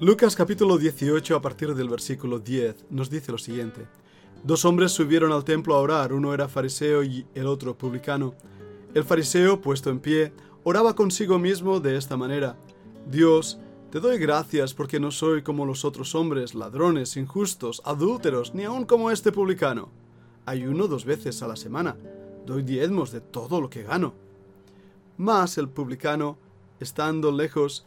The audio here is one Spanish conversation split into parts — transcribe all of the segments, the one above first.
Lucas capítulo 18 a partir del versículo 10 nos dice lo siguiente. Dos hombres subieron al templo a orar, uno era fariseo y el otro publicano. El fariseo, puesto en pie, oraba consigo mismo de esta manera. Dios, te doy gracias porque no soy como los otros hombres, ladrones, injustos, adúlteros, ni aun como este publicano. Ayuno dos veces a la semana. Doy diezmos de todo lo que gano. Mas el publicano, estando lejos,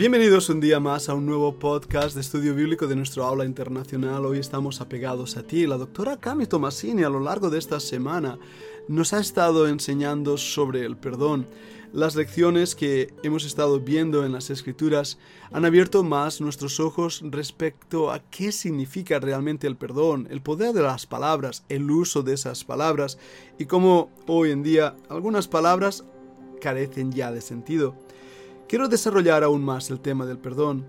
Bienvenidos un día más a un nuevo podcast de estudio bíblico de nuestro aula internacional. Hoy estamos apegados a ti. La doctora Cami Tomasini a lo largo de esta semana nos ha estado enseñando sobre el perdón. Las lecciones que hemos estado viendo en las escrituras han abierto más nuestros ojos respecto a qué significa realmente el perdón, el poder de las palabras, el uso de esas palabras y cómo hoy en día algunas palabras carecen ya de sentido. Quiero desarrollar aún más el tema del perdón,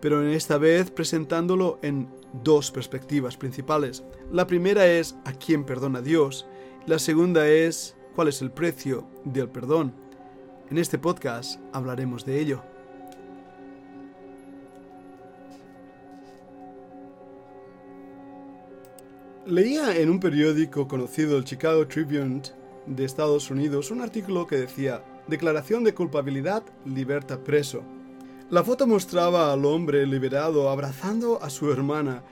pero en esta vez presentándolo en dos perspectivas principales. La primera es a quién perdona Dios, la segunda es cuál es el precio del perdón. En este podcast hablaremos de ello. Leía en un periódico conocido, el Chicago Tribune de Estados Unidos, un artículo que decía, Declaración de culpabilidad liberta preso. La foto mostraba al hombre liberado abrazando a su hermana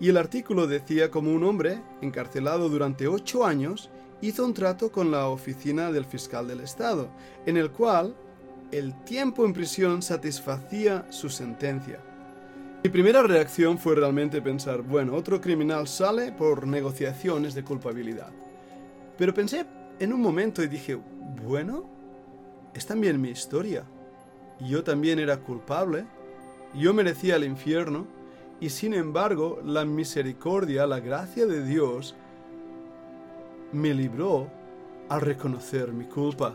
y el artículo decía como un hombre, encarcelado durante ocho años, hizo un trato con la oficina del fiscal del Estado, en el cual el tiempo en prisión satisfacía su sentencia. Mi primera reacción fue realmente pensar, bueno, otro criminal sale por negociaciones de culpabilidad. Pero pensé en un momento y dije, bueno, es también mi historia. Yo también era culpable, yo merecía el infierno, y sin embargo la misericordia, la gracia de Dios, me libró al reconocer mi culpa.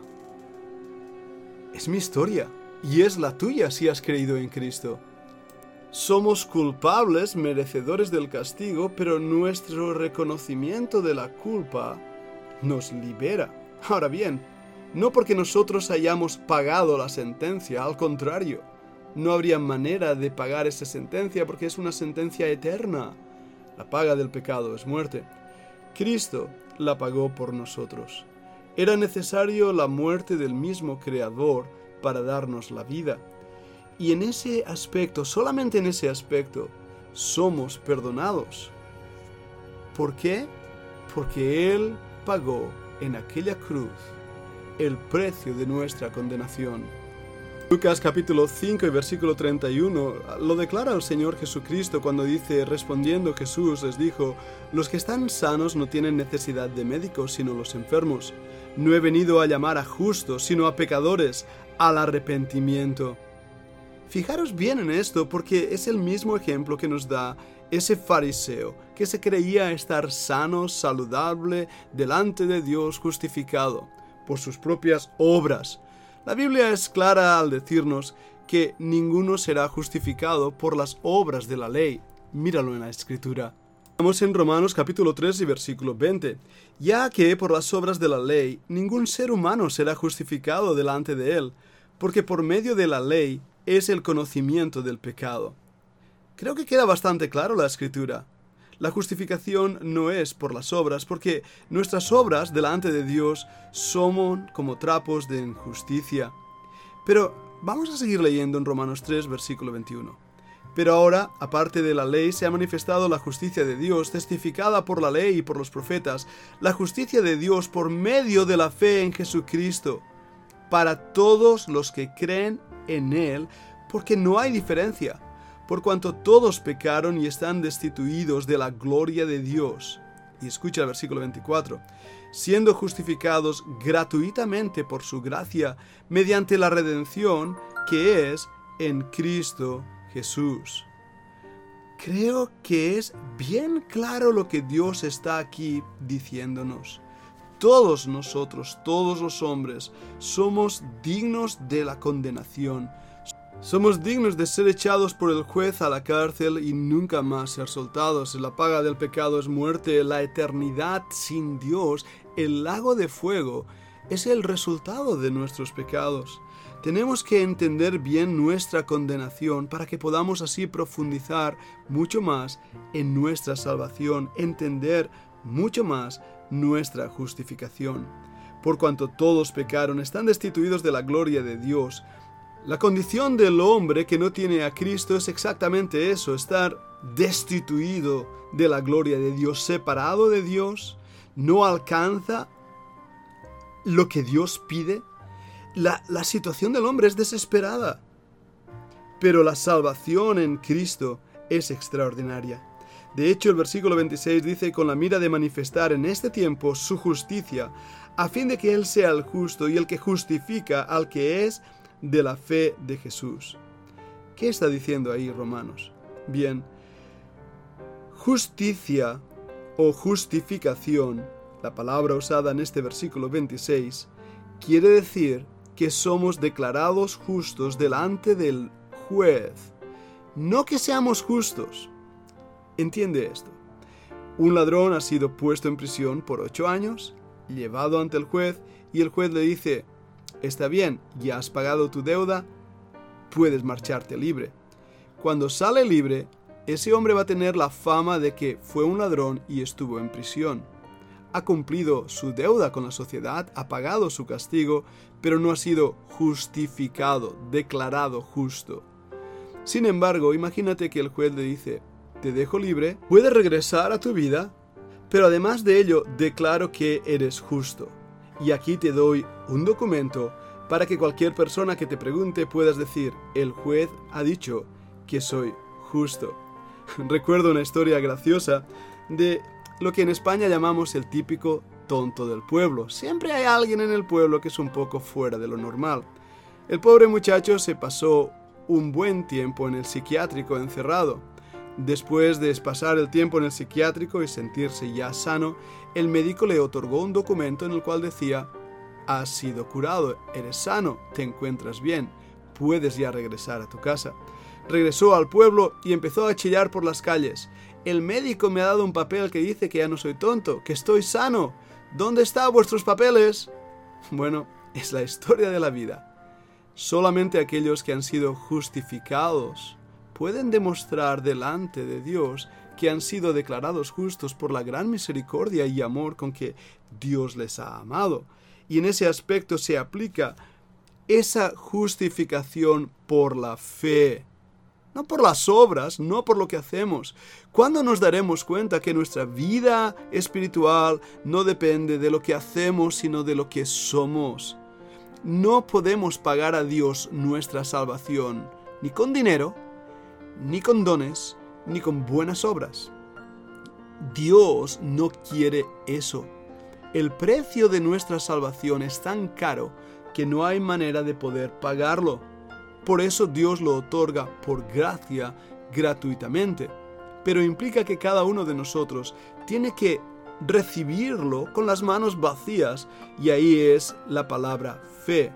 Es mi historia, y es la tuya si has creído en Cristo. Somos culpables, merecedores del castigo, pero nuestro reconocimiento de la culpa nos libera. Ahora bien, no porque nosotros hayamos pagado la sentencia, al contrario, no habría manera de pagar esa sentencia porque es una sentencia eterna. La paga del pecado es muerte. Cristo la pagó por nosotros. Era necesario la muerte del mismo Creador para darnos la vida. Y en ese aspecto, solamente en ese aspecto, somos perdonados. ¿Por qué? Porque Él pagó en aquella cruz el precio de nuestra condenación. Lucas capítulo 5 y versículo 31 lo declara el Señor Jesucristo cuando dice, respondiendo Jesús les dijo, los que están sanos no tienen necesidad de médicos sino los enfermos. No he venido a llamar a justos sino a pecadores al arrepentimiento. Fijaros bien en esto porque es el mismo ejemplo que nos da ese fariseo que se creía estar sano, saludable, delante de Dios justificado por sus propias obras. La Biblia es clara al decirnos que ninguno será justificado por las obras de la ley. Míralo en la escritura. Vamos en Romanos capítulo 3 y versículo 20. Ya que por las obras de la ley ningún ser humano será justificado delante de él, porque por medio de la ley es el conocimiento del pecado. Creo que queda bastante claro la escritura. La justificación no es por las obras, porque nuestras obras delante de Dios somos como trapos de injusticia. Pero vamos a seguir leyendo en Romanos 3, versículo 21. Pero ahora, aparte de la ley, se ha manifestado la justicia de Dios, testificada por la ley y por los profetas, la justicia de Dios por medio de la fe en Jesucristo, para todos los que creen en Él, porque no hay diferencia, por cuanto todos pecaron y están destituidos de la gloria de Dios. Y escucha el versículo 24, siendo justificados gratuitamente por su gracia, mediante la redención que es en Cristo Jesús. Creo que es bien claro lo que Dios está aquí diciéndonos. Todos nosotros, todos los hombres, somos dignos de la condenación. Somos dignos de ser echados por el juez a la cárcel y nunca más ser soltados. La paga del pecado es muerte, la eternidad sin Dios, el lago de fuego, es el resultado de nuestros pecados. Tenemos que entender bien nuestra condenación para que podamos así profundizar mucho más en nuestra salvación, entender mucho más nuestra justificación. Por cuanto todos pecaron, están destituidos de la gloria de Dios. La condición del hombre que no tiene a Cristo es exactamente eso, estar destituido de la gloria de Dios, separado de Dios, no alcanza lo que Dios pide la, situación del hombre es desesperada. Pero la salvación en Cristo es extraordinaria. De hecho, el versículo 26 dice, con la mira de manifestar en este tiempo su justicia, a fin de que Él sea el justo y el que justifica al que es de la fe de Jesús. ¿Qué está diciendo ahí Romanos? Bien, justicia o justificación, la palabra usada en este versículo 26, quiere decir que somos declarados justos delante del juez. No que seamos justos. Entiende esto. Un ladrón ha sido puesto en prisión por ocho años, llevado ante el juez y el juez le dice, está bien, ya has pagado tu deuda, puedes marcharte libre. Cuando sale libre, ese hombre va a tener la fama de que fue un ladrón y estuvo en prisión ha cumplido su deuda con la sociedad, ha pagado su castigo, pero no ha sido justificado, declarado justo. Sin embargo, imagínate que el juez le dice, te dejo libre, puedes regresar a tu vida, pero además de ello declaro que eres justo. Y aquí te doy un documento para que cualquier persona que te pregunte puedas decir, el juez ha dicho que soy justo. Recuerdo una historia graciosa de lo que en España llamamos el típico tonto del pueblo. Siempre hay alguien en el pueblo que es un poco fuera de lo normal. El pobre muchacho se pasó un buen tiempo en el psiquiátrico encerrado. Después de pasar el tiempo en el psiquiátrico y sentirse ya sano, el médico le otorgó un documento en el cual decía, has sido curado, eres sano, te encuentras bien, puedes ya regresar a tu casa. Regresó al pueblo y empezó a chillar por las calles. El médico me ha dado un papel que dice que ya no soy tonto, que estoy sano. ¿Dónde están vuestros papeles? Bueno, es la historia de la vida. Solamente aquellos que han sido justificados pueden demostrar delante de Dios que han sido declarados justos por la gran misericordia y amor con que Dios les ha amado. Y en ese aspecto se aplica esa justificación por la fe no por las obras, no por lo que hacemos. ¿Cuándo nos daremos cuenta que nuestra vida espiritual no depende de lo que hacemos, sino de lo que somos? No podemos pagar a Dios nuestra salvación, ni con dinero, ni con dones, ni con buenas obras. Dios no quiere eso. El precio de nuestra salvación es tan caro que no hay manera de poder pagarlo. Por eso Dios lo otorga por gracia gratuitamente. Pero implica que cada uno de nosotros tiene que recibirlo con las manos vacías y ahí es la palabra fe.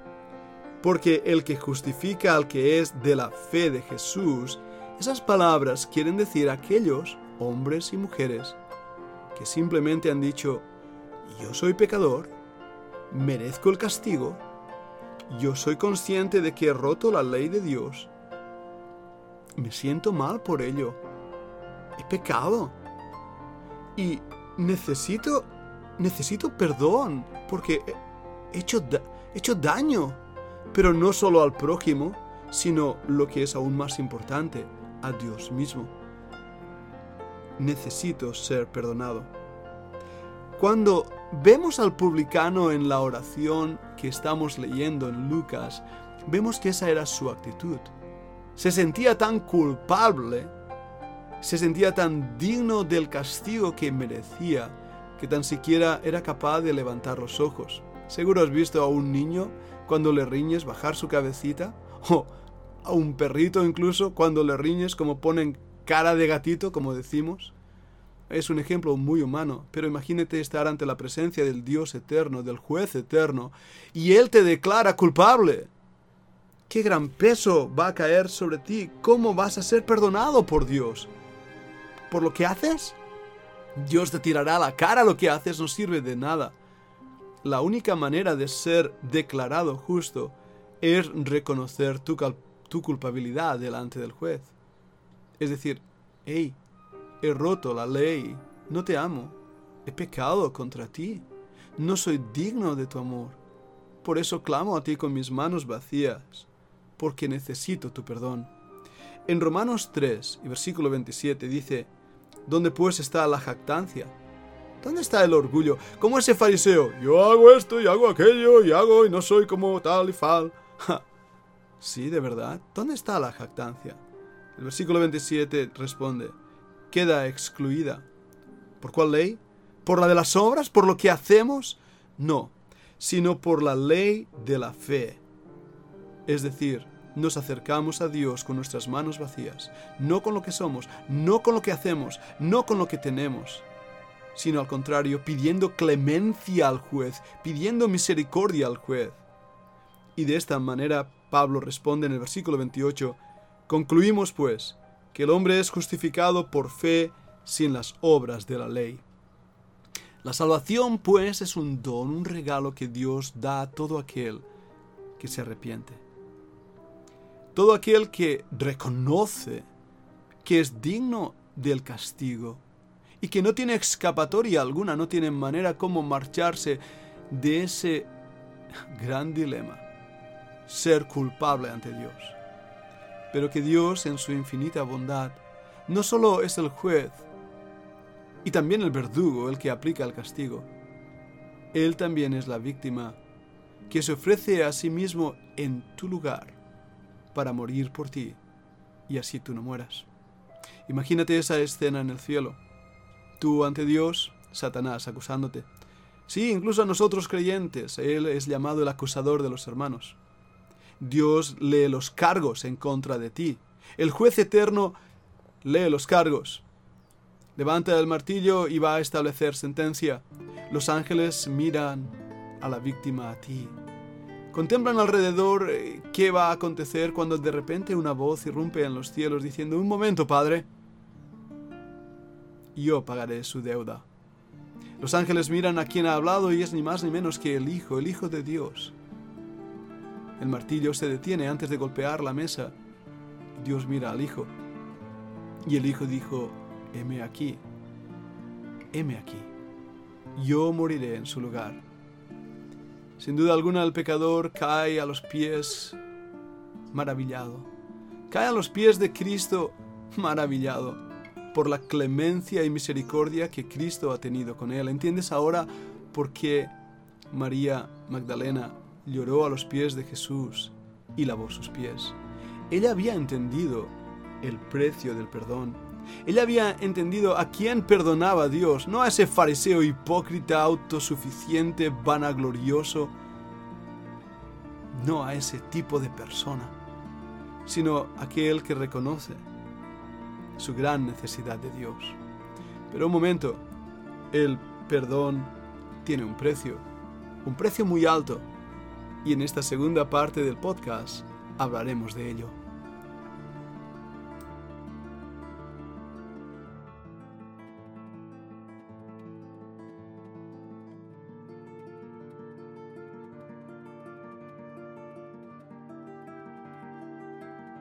Porque el que justifica al que es de la fe de Jesús, esas palabras quieren decir aquellos hombres y mujeres que simplemente han dicho, yo soy pecador, merezco el castigo, yo soy consciente de que he roto la ley de Dios. Me siento mal por ello. He pecado. Y necesito, necesito perdón porque he hecho, hecho daño. pero no solo al prójimo, sino lo que es aún más importante, a Dios mismo. Necesito ser perdonado. Cuando vemos al publicano en la oración que estamos leyendo en Lucas, vemos que esa era su actitud. Se sentía tan culpable, se sentía tan digno del castigo que merecía, que tan siquiera era capaz de levantar los ojos. Seguro has visto a un niño cuando le riñes bajar su cabecita, o a un perrito incluso cuando le riñes como ponen cara de gatito, como decimos. Es un ejemplo muy humano, pero imagínate estar ante la presencia del Dios eterno, del juez eterno, y Él te declara culpable. ¿Qué gran peso va a caer sobre ti? ¿Cómo vas a ser perdonado por Dios? ¿Por lo que haces? Dios te tirará la cara lo que haces no sirve de nada. La única manera de ser declarado justo es reconocer tu, tu culpabilidad delante del juez. Es decir, hey, he roto la ley, no te amo, he pecado contra ti, no soy digno de tu amor. Por eso clamo a ti con mis manos vacías, porque necesito tu perdón. En Romanos 3 y versículo 27 dice, ¿dónde pues está la jactancia? ¿Dónde está el orgullo? Como ese fariseo, yo hago esto y hago aquello y hago y no soy como tal y fal. Sí, de verdad, ¿dónde está la jactancia? El versículo 27 responde, queda excluida. ¿Por cuál ley? ¿Por la de las obras? ¿Por lo que hacemos? No, sino por la ley de la fe. Es decir, nos acercamos a Dios con nuestras manos vacías, no con lo que somos, no con lo que hacemos, no con lo que tenemos, sino al contrario, pidiendo clemencia al juez, pidiendo misericordia al juez. Y de esta manera Pablo responde en el versículo 28, concluimos pues, que el hombre es justificado por fe sin las obras de la ley. La salvación, pues, es un don, un regalo que Dios da a todo aquel que se arrepiente. Todo aquel que reconoce que es digno del castigo y que no tiene escapatoria alguna, no tiene manera como marcharse de ese gran dilema, ser culpable ante Dios pero que Dios en su infinita bondad no solo es el juez y también el verdugo el que aplica el castigo, Él también es la víctima que se ofrece a sí mismo en tu lugar para morir por ti y así tú no mueras. Imagínate esa escena en el cielo. Tú ante Dios, Satanás acusándote. Sí, incluso a nosotros creyentes, Él es llamado el acusador de los hermanos. Dios lee los cargos en contra de ti. El juez eterno lee los cargos. Levanta el martillo y va a establecer sentencia. Los ángeles miran a la víctima a ti. Contemplan alrededor eh, qué va a acontecer cuando de repente una voz irrumpe en los cielos diciendo, un momento, Padre, yo pagaré su deuda. Los ángeles miran a quien ha hablado y es ni más ni menos que el Hijo, el Hijo de Dios. El martillo se detiene antes de golpear la mesa. Dios mira al hijo. Y el hijo dijo, heme aquí, heme aquí. Yo moriré en su lugar. Sin duda alguna el pecador cae a los pies maravillado. Cae a los pies de Cristo maravillado por la clemencia y misericordia que Cristo ha tenido con él. ¿Entiendes ahora por qué María Magdalena lloró a los pies de Jesús y lavó sus pies. Ella había entendido el precio del perdón. Ella había entendido a quién perdonaba a Dios, no a ese fariseo hipócrita, autosuficiente, vanaglorioso, no a ese tipo de persona, sino aquel que reconoce su gran necesidad de Dios. Pero un momento, el perdón tiene un precio, un precio muy alto y en esta segunda parte del podcast hablaremos de ello.